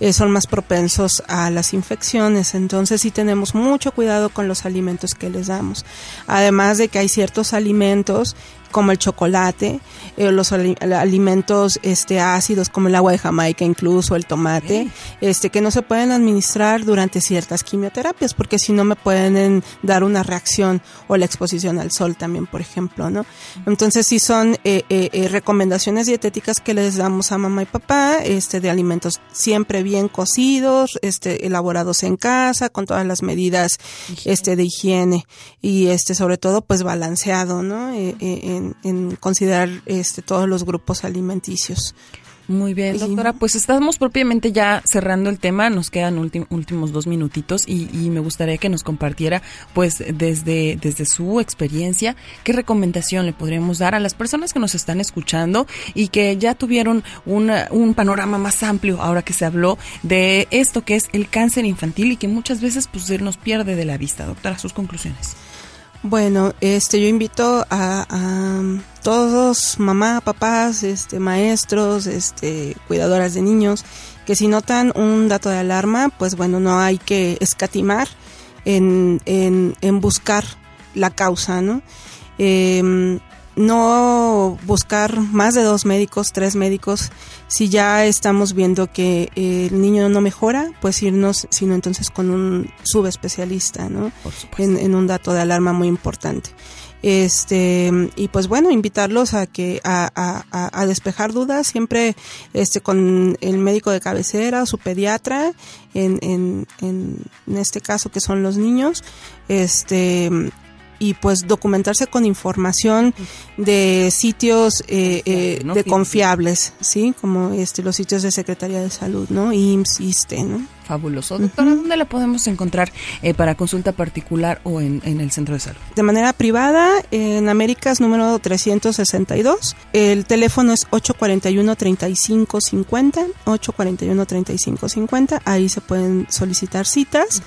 eh, son más propensos a las infecciones. Entonces sí tenemos mucho cuidado con los alimentos que les damos. Además de que hay ciertos alimentos como el chocolate, eh, los alimentos este, ácidos como el agua de Jamaica, incluso el tomate, este, que no se pueden administrar durante ciertas quimioterapias, porque si no me pueden dar una reacción o la exposición al sol también, por ejemplo, ¿no? Entonces sí son eh, eh, recomendaciones dietéticas que les damos a mamá y papá, este, de alimentos siempre bien cocidos, este, elaborados en casa, con todas las medidas, este, de higiene y este, sobre todo, pues balanceado, ¿no? En, considerar este, todos los grupos alimenticios. Muy bien, doctora. Pues estamos propiamente ya cerrando el tema. Nos quedan últimos dos minutitos y, me gustaría que nos compartiera, pues, desde, desde su experiencia, qué recomendación le podríamos dar a las personas que nos están escuchando y que ya tuvieron un panorama más amplio ahora que se habló de esto que es el cáncer infantil y que muchas veces, pues, se nos pierde de la vista. Doctora, sus conclusiones. Bueno, este, yo invito a, todos, mamá, papás, este, maestros, este, cuidadoras de niños, que si notan un dato de alarma, pues bueno, no hay que escatimar en, en, en buscar la causa, ¿no? Eh, no buscar más de dos médicos, tres médicos. Si ya estamos viendo que el niño no mejora, pues irnos, sino entonces con un subespecialista, ¿no? En, un dato de alarma muy importante. Este, y pues bueno, invitarlos a que, a, a, despejar dudas, siempre este, con el médico de cabecera o su pediatra, en, en, en este caso que son los niños, este, y pues documentarse con información de sitios eh, eh, de confiables, sí, como este los sitios de Secretaría de Salud, ¿no? IMSS, ISTE, ¿no? Fabuloso. Doctora, ¿dónde la podemos encontrar eh, para consulta particular o en, el centro de salud? De manera privada, en Américas número 362. El teléfono es 841-3550, 841-3550. Ahí se pueden solicitar citas.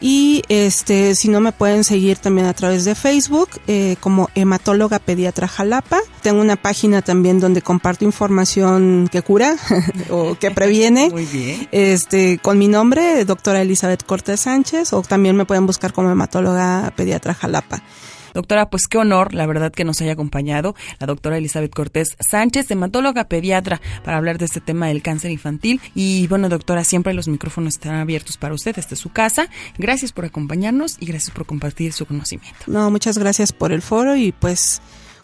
Y este, si no, me pueden seguir también a través de Facebook eh, como hematóloga pediatra Jalapa. Tengo una página también donde comparto información que cura *laughs* o que *laughs* previene. Muy bien. Este, con mi nombre, doctora Elizabeth Cortés Sánchez, o también me pueden buscar como hematóloga pediatra Jalapa. Doctora, pues qué honor, la verdad, que nos haya acompañado la doctora Elizabeth Cortés Sánchez, hematóloga pediatra, para hablar de este tema del cáncer infantil. Y bueno, doctora, siempre los micrófonos están abiertos para usted desde su casa. Gracias por acompañarnos y gracias por compartir su conocimiento. No, muchas gracias por el foro y pues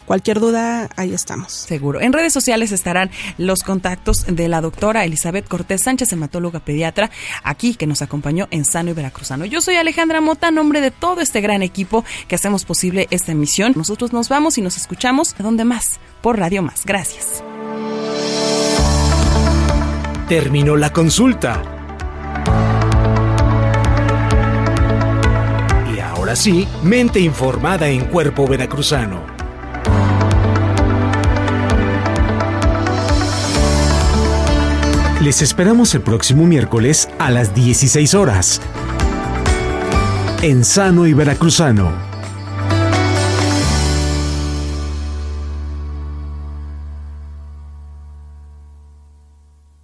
Cualquier duda, ahí estamos. Seguro. En redes sociales estarán los contactos de la doctora Elizabeth Cortés Sánchez, hematóloga pediatra, aquí que nos acompañó en Sano y Veracruzano. Yo soy Alejandra Mota, nombre de todo este gran equipo que hacemos posible esta emisión. Nosotros nos vamos y nos escuchamos a donde más, por Radio Más. Gracias. Terminó la consulta. Y ahora sí, mente informada en cuerpo veracruzano. Les esperamos el próximo miércoles a las 16 horas. En Sano y Veracruzano